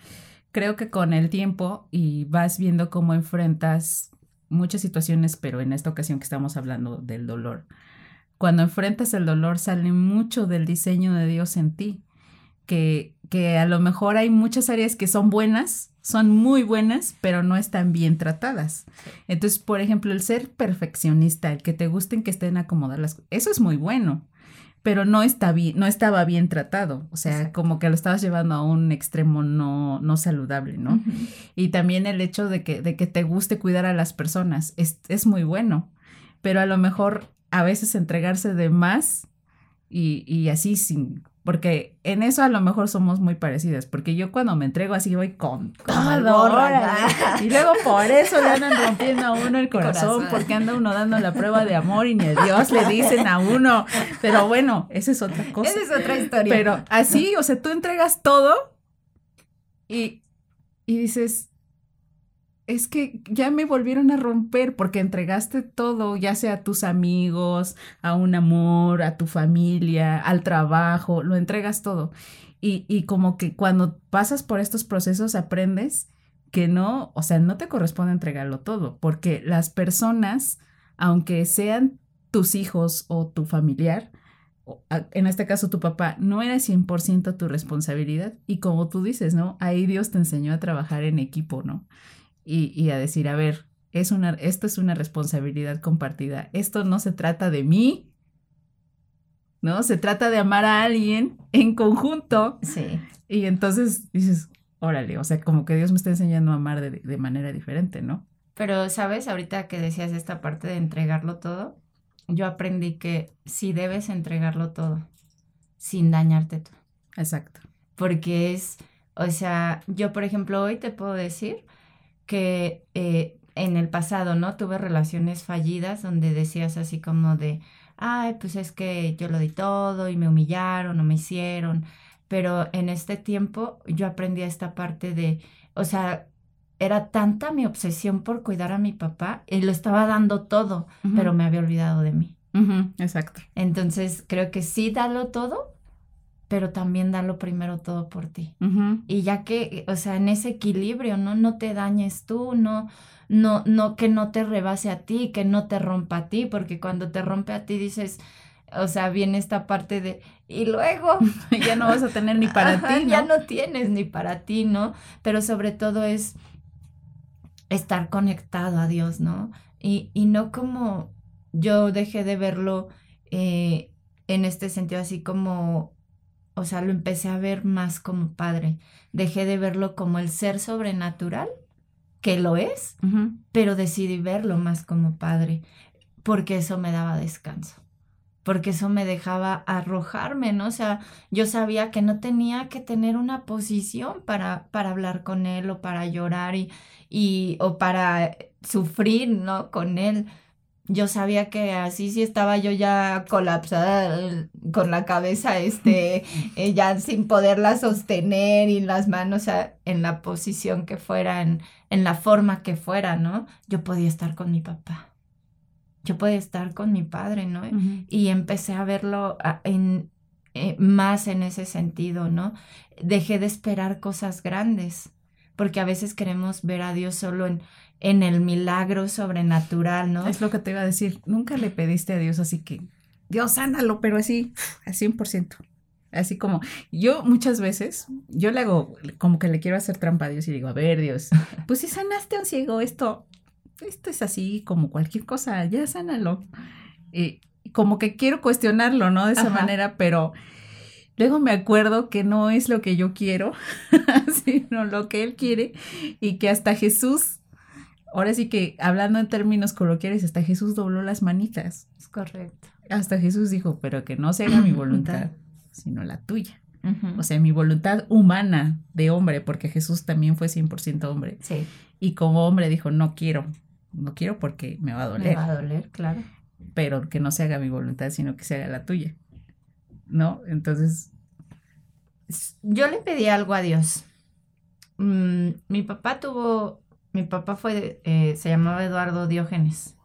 creo que con el tiempo y vas viendo cómo enfrentas muchas situaciones, pero en esta ocasión que estamos hablando del dolor. Cuando enfrentas el dolor sale mucho del diseño de Dios en ti, que, que a lo mejor hay muchas áreas que son buenas, son muy buenas, pero no están bien tratadas. Entonces, por ejemplo, el ser perfeccionista, el que te gusten que estén acomodadas eso es muy bueno pero no, está bien, no estaba bien tratado, o sea, como que lo estabas llevando a un extremo no, no saludable, ¿no? Y también el hecho de que, de que te guste cuidar a las personas es, es muy bueno, pero a lo mejor a veces entregarse de más y, y así sin, porque en eso a lo mejor somos muy parecidas, porque yo cuando me entrego así voy con todo. y luego por eso le andan rompiendo a uno el corazón, porque anda uno dando la prueba de amor y ni a Dios le dicen a uno. Pero bueno, esa es otra cosa. Esa es otra historia. Pero así, o sea, tú entregas todo y, y dices, es que ya me volvieron a romper porque entregaste todo, ya sea a tus amigos, a un amor, a tu familia, al trabajo, lo entregas todo. Y, y como que cuando pasas por estos procesos aprendes que no, o sea, no te corresponde entregarlo todo, porque las personas, aunque sean tus hijos o tu familiar, en este caso tu papá, no era 100% tu responsabilidad. Y como tú dices, ¿no? Ahí Dios te enseñó a trabajar en equipo, ¿no? Y, a decir, a ver, es una, esto es una responsabilidad compartida. Esto no se trata de mí, ¿no? Se trata de amar a alguien en conjunto. Sí. Y entonces dices, órale, o sea, como que Dios me está enseñando a amar de, de manera diferente, ¿no? Pero, ¿sabes? Ahorita que decías esta parte de entregarlo todo, yo aprendí que sí debes entregarlo todo, sin dañarte tú. Exacto. Porque es, o sea, yo por ejemplo hoy te puedo decir que eh, en el pasado, ¿no? Tuve relaciones fallidas donde decías así como de, ay, pues es que yo lo di todo y me humillaron o me hicieron, pero en este tiempo yo aprendí esta parte de, o sea, era tanta mi obsesión por cuidar a mi papá y lo estaba dando todo, pero me había olvidado de mí. exacto. Entonces creo que sí, dalo todo, pero también dalo primero todo por ti. Y ya que, o sea, en ese equilibrio, ¿no? No te dañes tú, no, no, no, que no te rebase a ti, que no te rompa a ti, porque cuando te rompe a ti dices, o sea, viene esta parte de, y luego ya no vas a tener ni para ti, ¿no? Ya no tienes ni para ti, ¿no? Pero sobre todo es estar conectado a Dios, ¿no? Y, y no como yo dejé de verlo eh, en este sentido así como o sea, lo empecé a ver más como padre. Dejé de verlo como el ser sobrenatural, que lo es, pero decidí verlo más como padre, porque eso me daba descanso, porque eso me dejaba arrojarme, ¿no? O sea, yo sabía que no tenía que tener una posición para, para hablar con él o para llorar y, y, o para sufrir, ¿no? Con él yo sabía que así sí estaba yo ya colapsada con la cabeza, este, eh, ya sin poderla sostener y las manos en la posición que fuera, en, en la forma que fuera, ¿no? Yo podía estar con mi papá. Yo podía estar con mi padre, ¿no? Y empecé a verlo en, eh, más en ese sentido, ¿no? Dejé de esperar cosas grandes, porque a veces queremos ver a Dios solo en, en el milagro sobrenatural, ¿no? Es lo que te iba a decir. Nunca le pediste a Dios así que, Dios, sánalo, pero así, al 100%. Así como yo muchas veces, yo le hago como que le quiero hacer trampa a Dios y digo, a ver, Dios, pues si sanaste a un ciego, esto, esto es así como cualquier cosa, ya sánalo. Y como que quiero cuestionarlo, ¿no? De esa manera, pero luego me acuerdo que no es lo que yo quiero, sino lo que Él quiere y que hasta Jesús ahora sí que hablando en términos coloquiales, hasta Jesús dobló las manitas. Es correcto. Hasta Jesús dijo, pero que no se haga mi voluntad, sino la tuya. O sea, mi voluntad humana de hombre, porque Jesús también fue 100% hombre. Sí. Y como hombre dijo, no quiero, no quiero porque me va a doler. Me va a doler, claro. Pero que no se haga mi voluntad, sino que se haga la tuya. ¿No? Entonces... Yo le pedí algo a Dios. Mm, mi papá tuvo mi papá fue, eh, se llamaba Eduardo Diógenes.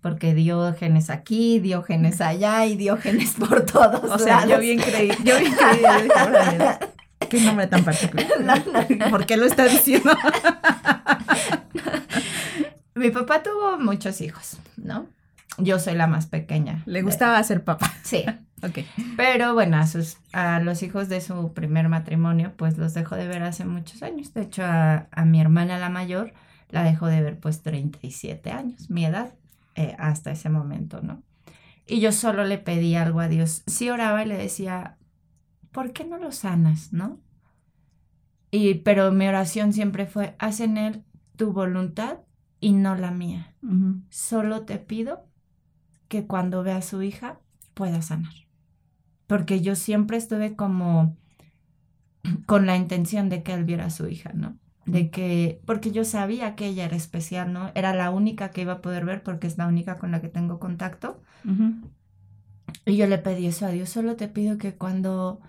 porque Diógenes aquí, Diógenes allá y Diógenes por todos O sea, yo bien creí, yo bien creí, yo dije, qué nombre tan particular. No, no. ¿Por qué lo está diciendo? Mi papá tuvo muchos hijos, ¿no? Yo soy la más pequeña. Le gustaba ser papá. Sí, Ok. pero bueno, a, sus, a los hijos de su primer matrimonio, pues los dejó de ver hace muchos años. De hecho, a, a mi hermana la mayor la dejó de ver pues 37 años, mi edad, eh, hasta ese momento, ¿no? Y yo solo le pedí algo a Dios. Sí oraba y le decía, ¿por qué no lo sanas, no? Y, pero mi oración siempre fue, haz en él tu voluntad y no la mía. Solo te pido que cuando vea a su hija pueda sanar. Porque yo siempre estuve como con la intención de que él viera a su hija, ¿no? De que, porque yo sabía que ella era especial, ¿no? Era la única que iba a poder ver porque es la única con la que tengo contacto. Y yo le pedí eso a Dios, solo te pido que cuando,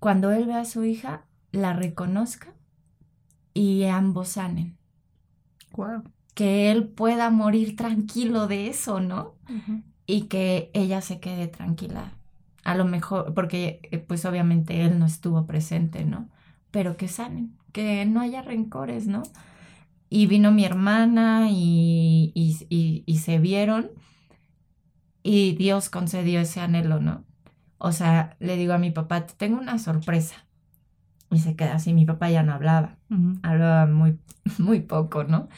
cuando él vea a su hija, la reconozca y ambos sanen. Guau. Que él pueda morir tranquilo de eso, ¿no? Y que ella se quede tranquila. A lo mejor, porque eh, pues obviamente él no estuvo presente, ¿no? Pero que sanen, que no haya rencores, ¿no? Y vino mi hermana y, y, y- y se vieron y Dios concedió ese anhelo, ¿no? O sea, le digo a mi papá, "Te tengo una sorpresa. Y se queda así, mi papá ya no hablaba hablaba muy, muy poco, ¿no?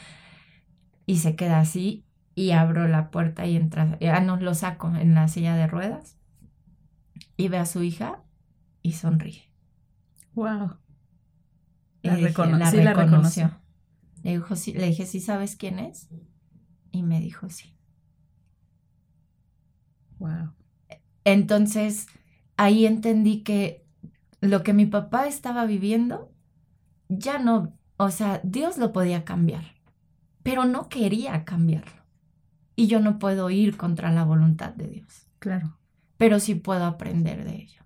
Y se queda así y abro la puerta y entra, ya no lo saco en la silla de ruedas y ve a su hija y sonríe. Wow. La dije, recono- sí la reconoció. Le, dijo, sí, le dije, ¿sí sabes quién es? Y me dijo, sí. Wow. Entonces, ahí entendí que lo que mi papá estaba viviendo, ya no, o sea, Dios lo podía cambiar, pero no quería cambiarlo. Y yo no puedo ir contra la voluntad de Dios, Claro. pero sí puedo aprender de ello.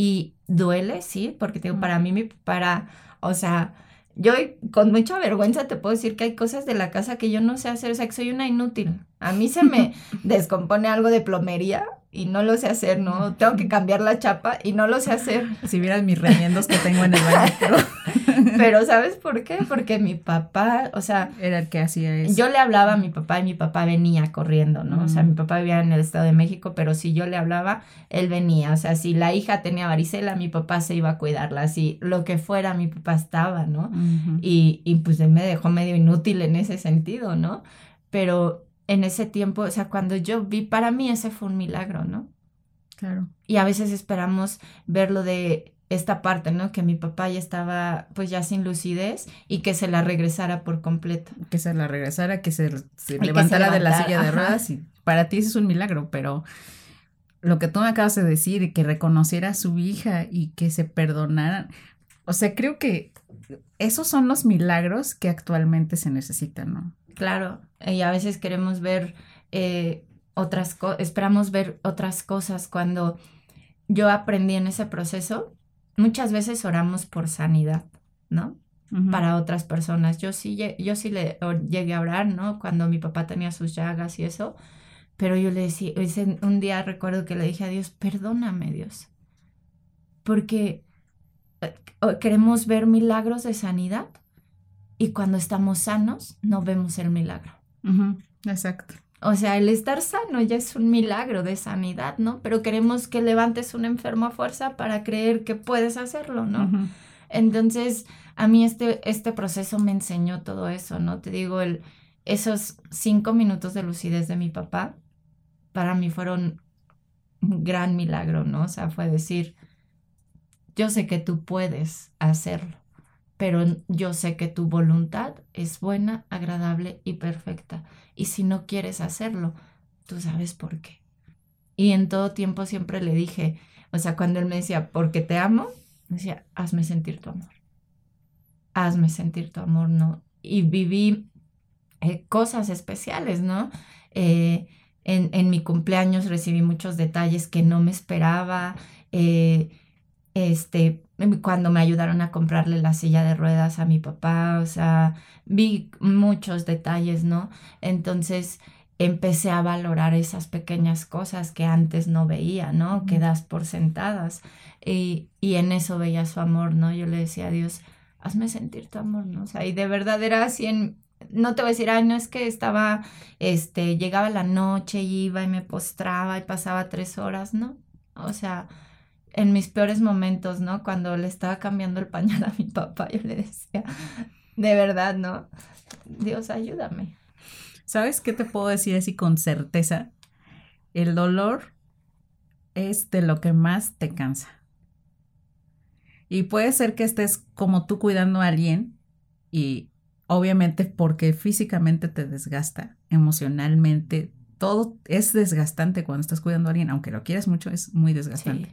Y duele, sí, porque digo, para mí, mi- para, o sea, yo con mucha vergüenza te puedo decir que hay cosas de la casa que yo no sé hacer, o sea, que soy una inútil. A mí se me descompone algo de plomería y no lo sé hacer, ¿no? Tengo que cambiar la chapa y no lo sé hacer. Si vieras mis remiendos que tengo en el baño, pero ¿sabes por qué? Porque mi papá, o sea, era el que hacía eso. yo le hablaba a mi papá y mi papá venía corriendo, ¿no? O sea, mi papá vivía en el Estado de México, pero si yo le hablaba, él venía. O sea, si la hija tenía varicela, mi papá se iba a cuidarla. Si lo que fuera, mi papá estaba, ¿no? Y, y pues él me dejó medio inútil en ese sentido, ¿no? Pero en ese tiempo, o sea, cuando yo vi, para mí ese fue un milagro, ¿no? Claro. Y a veces esperamos verlo de esta parte, ¿no? Que mi papá ya estaba pues ya sin lucidez y que se la regresara por completo. Que se la regresara, que se, se que levantara de la silla de ruedas y para ti eso es un milagro, pero lo que tú me acabas de decir, que reconociera a su hija y que se perdonaran, o sea, creo que esos son los milagros que actualmente se necesitan, ¿no? Claro, y a veces queremos ver eh, otras cosas, esperamos ver otras cosas cuando yo aprendí en ese proceso, muchas veces oramos por sanidad, ¿no? Para otras personas. Yo sí, yo sí le llegué a orar, ¿no? Cuando mi papá tenía sus llagas y eso, pero yo le decía, un día recuerdo que le dije a Dios, perdóname Dios, porque eh, queremos ver milagros de sanidad y cuando estamos sanos no vemos el milagro. Exacto. O sea, el estar sano ya es un milagro de sanidad, ¿no? Pero queremos que levantes un enfermo a fuerza para creer que puedes hacerlo, ¿no? Entonces, a mí este, este proceso me enseñó todo eso, ¿no? Te digo, el, esos cinco minutos de lucidez de mi papá, para mí fueron un gran milagro, ¿no? O sea, fue decir, yo sé que tú puedes hacerlo, pero yo sé que tu voluntad es buena, agradable y perfecta. Y si no quieres hacerlo, tú sabes por qué. Y en todo tiempo siempre le dije, o sea, cuando él me decía, porque te amo, me decía, hazme sentir tu amor. Hazme sentir tu amor, ¿no? Y viví eh, cosas especiales, ¿no? Eh, en, mi cumpleaños recibí muchos detalles que no me esperaba. eh, este, cuando me ayudaron a comprarle la silla de ruedas a mi papá, o sea, vi muchos detalles, ¿no? Entonces, empecé a valorar esas pequeñas cosas que antes no veía, ¿no? Que das por sentadas. Y, y en eso veía su amor, ¿no? Yo le decía a Dios, hazme sentir tu amor, ¿no? O sea, y de verdad era así en, no te voy a decir, ay, no es que estaba, este, llegaba la noche iba y me postraba y pasaba tres horas, ¿no? O sea, en mis peores momentos, ¿no? Cuando le estaba cambiando el pañal a mi papá, yo le decía, de verdad, ¿no? Dios, ayúdame. ¿Sabes qué te puedo decir así con certeza? El dolor es de lo que más te cansa. Y puede ser que estés como tú cuidando a alguien y obviamente porque físicamente te desgasta, emocionalmente, todo es desgastante cuando estás cuidando a alguien, aunque lo quieras mucho, es muy desgastante.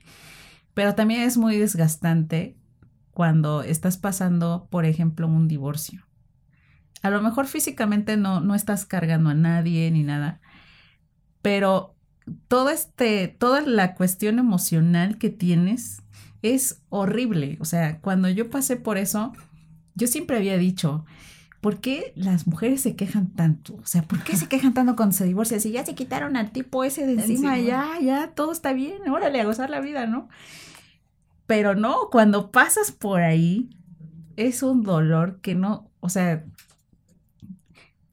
Pero también es muy desgastante cuando estás pasando, por ejemplo, un divorcio. A lo mejor físicamente no, no estás cargando a nadie ni nada, pero todo este, toda la cuestión emocional que tienes es horrible. O sea, cuando yo pasé por eso, yo siempre había dicho, ¿por qué las mujeres se quejan tanto? O sea, ¿por qué se quejan tanto cuando se divorcian? Si ya se quitaron al tipo ese de encima, ya, ya, todo está bien, órale, a gozar la vida, ¿no? Pero no, cuando pasas por ahí, es un dolor que no, o sea,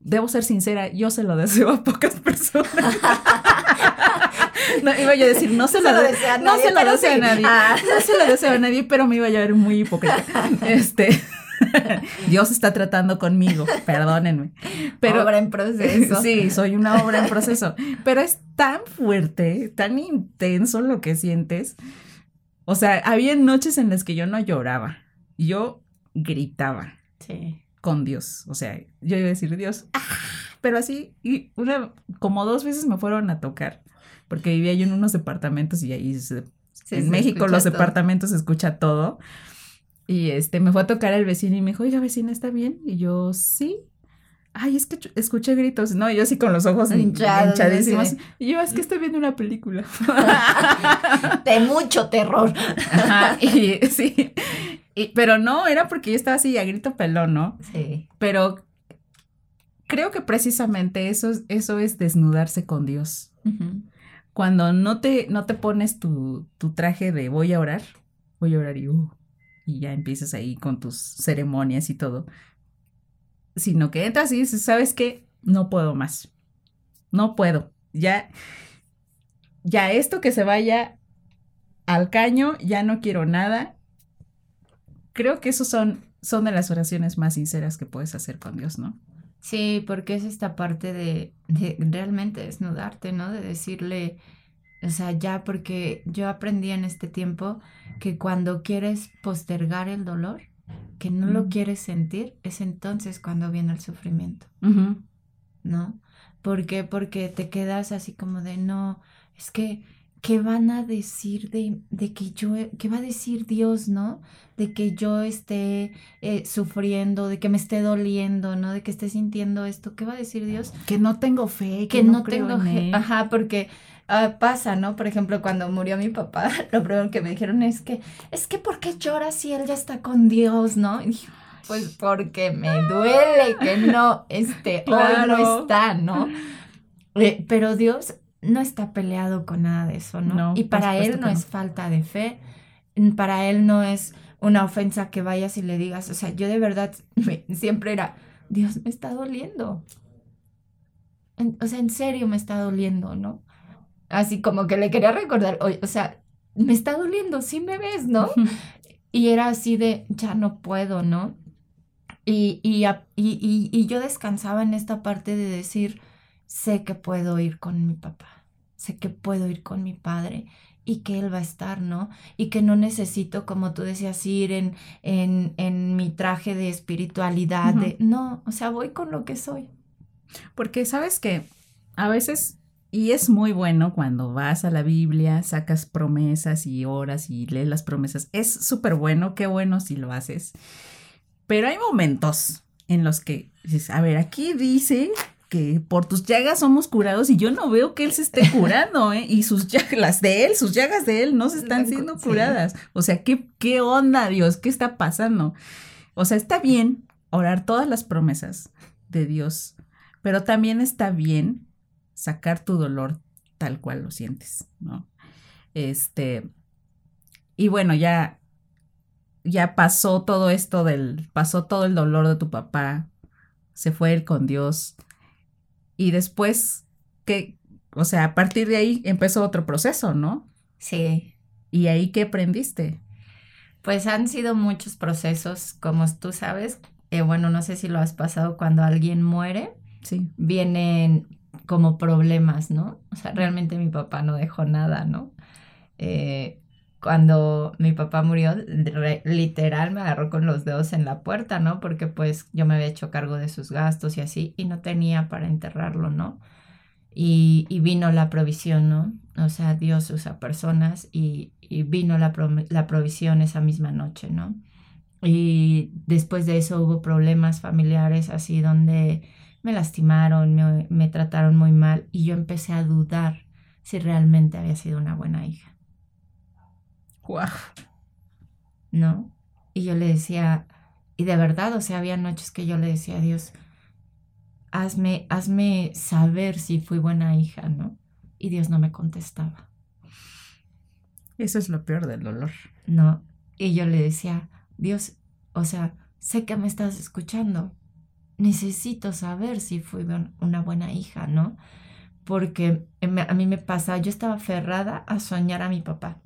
debo ser sincera, yo se lo deseo a pocas personas. no, iba yo a decir, no se, lo, deseo a nadie. No se lo deseo a nadie. Ah. No se lo deseo a nadie, pero me iba a ver muy hipócrita. Este. Dios está tratando conmigo, perdónenme. Pero, obra en proceso. Sí, soy una obra en proceso. Pero es tan fuerte, tan intenso lo que sientes. O sea, había noches en las que yo no lloraba, yo gritaba. Sí con Dios. O sea, yo iba a decir Dios, ¡ah! pero así, y una, como dos veces me fueron a tocar, porque vivía yo en unos departamentos y ahí en México los departamentos se escucha todo. Y este, me fue a tocar el vecino y me dijo, oiga, vecina, ¿está bien? Y yo, sí. Ay, es que escuché gritos. No, yo así con los ojos hinchadísimos. Y yo, es que estoy viendo una película. de mucho terror. Ajá, y sí pero no, era porque yo estaba así a grito pelón, ¿no? Sí. Pero creo que precisamente eso, eso es desnudarse con Dios. Cuando no te, no te pones tu, tu, traje de voy a orar, voy a orar y, uh, y ya empiezas ahí con tus ceremonias y todo, sino que entras y dices, ¿sabes qué? No puedo más. No puedo. Ya, ya esto que se vaya al caño, ya no quiero nada creo que esos son, son de las oraciones más sinceras que puedes hacer con Dios, ¿no? Sí, porque es esta parte de, de realmente desnudarte, ¿no? De decirle, o sea, ya porque yo aprendí en este tiempo que cuando quieres postergar el dolor, que no lo quieres sentir, es entonces cuando viene el sufrimiento, ¿no? ¿Por qué? Porque te quedas así como de, no, es que ¿qué van a decir de, de, que yo, qué va a decir Dios, ¿no? De que yo esté eh, sufriendo, de que me esté doliendo, ¿no? De que esté sintiendo esto, ¿qué va a decir Dios? Que no tengo fe, que, no, tengo fe. Ajá, porque ah, pasa, ¿no? Por ejemplo, cuando murió mi papá, lo primero que me dijeron es que, es que ¿por qué lloras si él ya está con Dios, ¿no? Y dije, pues porque me duele que no esté, hoy no está, ¿no? Eh, pero Dios no está peleado con nada de eso, ¿no? y para él no, es falta de fe, para él no es una ofensa que vayas y le digas, o sea, yo de verdad siempre era, Dios me está doliendo. o sea, en serio me está doliendo, ¿no? Así como que le quería recordar, o, sea, me está doliendo, sí me ves, ¿no? y era así de, ya no puedo, ¿no? Y, y, y, y yo descansaba en esta parte de decir, sé que puedo ir con mi papá, sé que puedo ir con mi padre y que él va a estar, ¿no? Y que no necesito, como tú decías, ir en, en, en mi traje de espiritualidad, de, no, o sea, voy con lo que soy. Porque sabes que a veces, y es muy bueno cuando vas a la Biblia, sacas promesas y oras y lees las promesas, es súper bueno, qué bueno si lo haces, pero hay momentos en los que dices, a ver, aquí dice que por tus llagas somos curados y yo no veo que él se esté curando, ¿eh? Y sus llagas, las de él, sus llagas de él no se están siendo curadas. O sea, ¿qué, ¿qué onda, Dios? ¿Qué está pasando? O sea, está bien orar todas las promesas de Dios, pero también está bien sacar tu dolor tal cual lo sientes, ¿no? Este, y bueno, ya, ya pasó todo esto del, pasó todo el dolor de tu papá, se fue él con Dios, y después, que, o sea, a partir de ahí empezó otro proceso, ¿no? Sí. ¿Y ahí qué aprendiste? Pues han sido muchos procesos, como tú sabes. Eh, bueno, no sé si lo has pasado cuando alguien muere. Sí. Vienen como problemas, ¿no? O sea, realmente mi papá no dejó nada, ¿no? Eh, cuando mi papá murió, literal me agarró con los dedos en la puerta, ¿no? Porque pues yo me había hecho cargo de sus gastos y así, y no tenía para enterrarlo, ¿no? Y, y vino la provisión, ¿no? O sea, Dios usa personas y, y vino la, la provisión esa misma noche, ¿no? Y después de eso hubo problemas familiares así donde me lastimaron, me, me, trataron muy mal y yo empecé a dudar si realmente había sido una buena hija. Wow. ¿No? Y yo le decía, y de verdad, o sea, había noches que yo le decía a Dios, hazme, hazme saber si fui buena hija, ¿no? Y Dios no me contestaba. Eso es lo peor del dolor. No. Y yo le decía, Dios, o sea, sé que me estás escuchando. Necesito saber si fui una buena hija, ¿no? Porque a mí me pasa, yo estaba aferrada a soñar a mi papá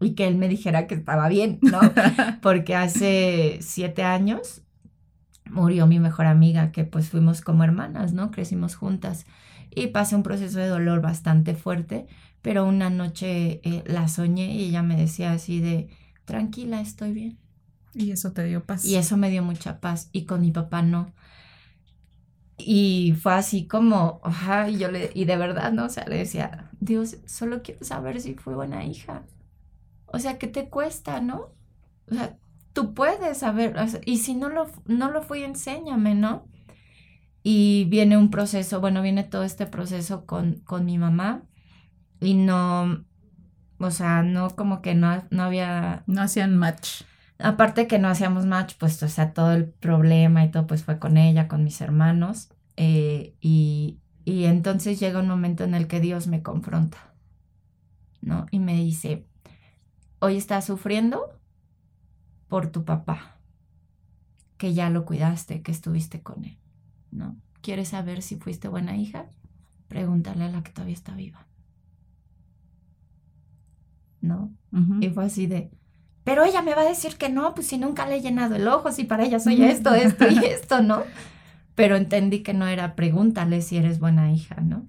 y que él me dijera que estaba bien, ¿no? Porque hace siete años murió mi mejor amiga, que pues fuimos como hermanas, ¿no? Crecimos juntas y pasé un proceso de dolor bastante fuerte, pero una noche eh, la soñé y ella me decía así de, tranquila, estoy bien. Y eso te dio paz. Y eso me dio mucha paz y con mi papá no. Y fue así como, ajá, y yo le, y de verdad, ¿no? O sea, le decía, Dios, solo quiero saber si fui buena hija. O sea, ¿qué te cuesta, no? O sea, tú puedes saber, y si no lo, no lo fui, enséñame, ¿no? Y viene un proceso, bueno, viene todo este proceso con, con mi mamá y no, o sea, no como que no, no había... No hacían match. Aparte que no hacíamos match, pues, o sea, todo el problema y todo, pues fue con ella, con mis hermanos. Eh, y, y entonces llega un momento en el que Dios me confronta, ¿no? Y me dice, hoy estás sufriendo por tu papá, que ya lo cuidaste, que estuviste con él, ¿no? ¿Quieres saber si fuiste buena hija? Pregúntale a la que todavía está viva. ¿No? Y fue así de, pero ella me va a decir que no, pues si nunca le he llenado el ojo, si para ella soy esto, esto y esto, ¿no? Pero entendí que no era pregúntale si eres buena hija, ¿no?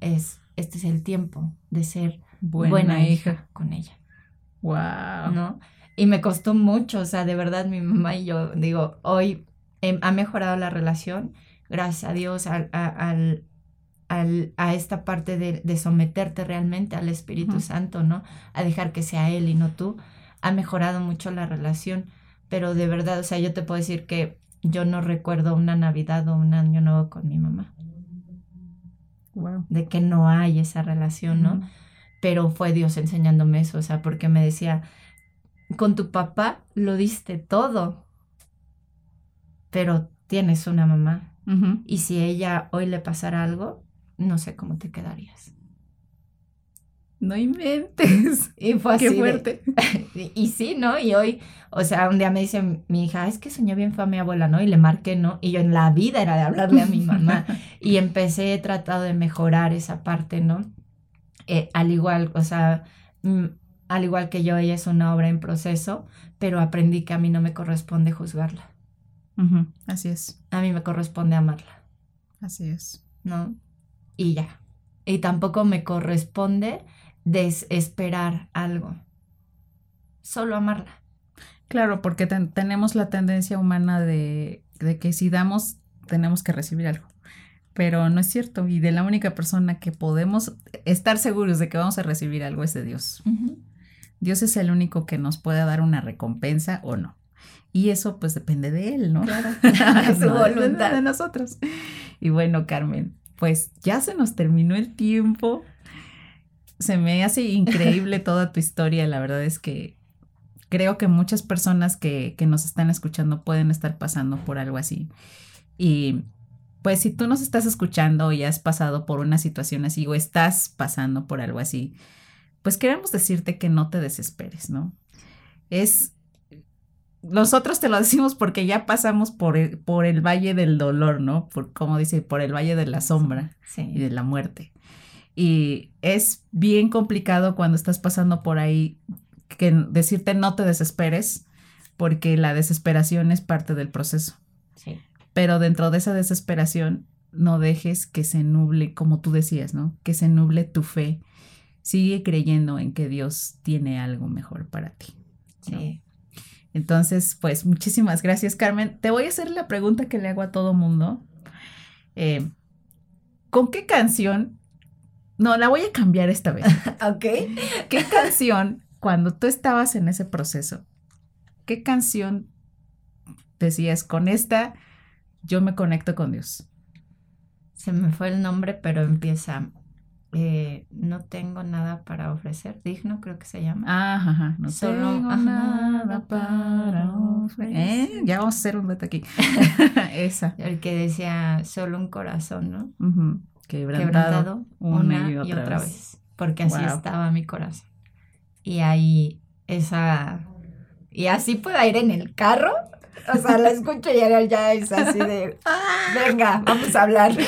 Es, este es el tiempo de ser buena, hija con ella. Wow. ¿No? Y me costó mucho, o sea, de verdad mi mamá y yo, digo, hoy ha mejorado la relación, gracias a Dios, al, al, al, a esta parte de, de, someterte realmente al Espíritu Santo, ¿no? A dejar que sea Él y no tú, ha mejorado mucho la relación, pero de verdad, o sea, yo te puedo decir que yo no recuerdo una Navidad o un año nuevo con mi mamá. Wow. De que no hay esa relación, ¿no? pero fue Dios enseñándome eso, o sea, porque me decía, con tu papá lo diste todo, pero tienes una mamá. Y si ella hoy le pasara algo, no sé cómo te quedarías. No inventes. Y fue así. Qué fuerte. y, sí, ¿no? Y hoy, o sea, un día me dice mi hija, es que soñé bien fue a mi abuela, ¿no? Y le marqué, ¿no? Y yo en la vida era de hablarle a mi mamá. y empecé, he tratado de mejorar esa parte, ¿no? Eh, al igual, o sea, mm, al igual que yo, ella es una obra en proceso, pero aprendí que a mí no me corresponde juzgarla. Así es. A mí me corresponde amarla. Así es. ¿No? Y ya. Y tampoco me corresponde desesperar algo. Solo amarla. Claro, porque tenemos la tendencia humana de, de que si damos, tenemos que recibir algo pero no es cierto. Y de la única persona que podemos estar seguros de que vamos a recibir algo es de Dios. Dios es el único que nos puede dar una recompensa o no. Y eso pues depende de Él, ¿no? Claro. Su voluntad. De nosotros. Y bueno, Carmen, pues ya se nos terminó el tiempo. Se me hace increíble toda tu historia. La verdad es que creo que muchas personas que, que nos están escuchando pueden estar pasando por algo así. Y pues si tú nos estás escuchando y has pasado por una situación así o estás pasando por algo así, pues queremos decirte que no te desesperes, ¿no? Es, nosotros te lo decimos porque ya pasamos por el, por el valle del dolor, ¿no? Por, como dice, por el valle de la sombra y de la muerte. Y es bien complicado cuando estás pasando por ahí que decirte no te desesperes, porque la desesperación es parte del proceso. Sí. Pero dentro de esa desesperación, no dejes que se nuble, como tú decías, ¿no? Que se nuble tu fe. Sigue creyendo en que Dios tiene algo mejor para ti. Sí. Entonces, pues muchísimas gracias, Carmen. Te voy a hacer la pregunta que le hago a todo mundo. Eh, ¿Con qué canción? No, la voy a cambiar esta vez. ok. ¿Qué canción, cuando tú estabas en ese proceso, qué canción decías, con esta yo me conecto con Dios? Se me fue el nombre, pero empieza, eh, no tengo nada para ofrecer, digno creo que se llama. Ajá, ajá. no Solo, tengo nada para ofrecer. ¿Eh? Ya vamos a hacer un reto aquí. Esa. El que decía, solo un corazón, ¿no? Quebrantado, una, y otra, vez. Porque así estaba mi corazón. Y ahí esa... Y así pueda ir en el carro o sea, la escucho y ya es así de, venga, vamos a hablar.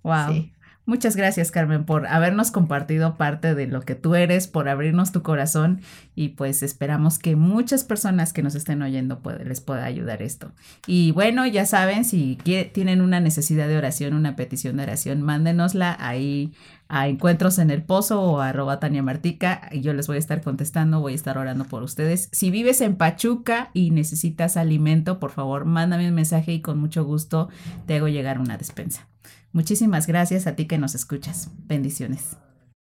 Wow. Muchas gracias, Carmen, por habernos compartido parte de lo que tú eres, por abrirnos tu corazón y pues esperamos que muchas personas que nos estén oyendo les pueda ayudar esto. Y bueno, ya saben, si tienen una necesidad de oración, una petición de oración, mándenosla ahí a Encuentros en el Pozo o a arroba Tania Martica yo les voy a estar contestando, voy a estar orando por ustedes. Si vives en Pachuca y necesitas alimento, por favor, mándame un mensaje y con mucho gusto te hago llegar una despensa. Muchísimas gracias a ti que nos escuchas. Bendiciones.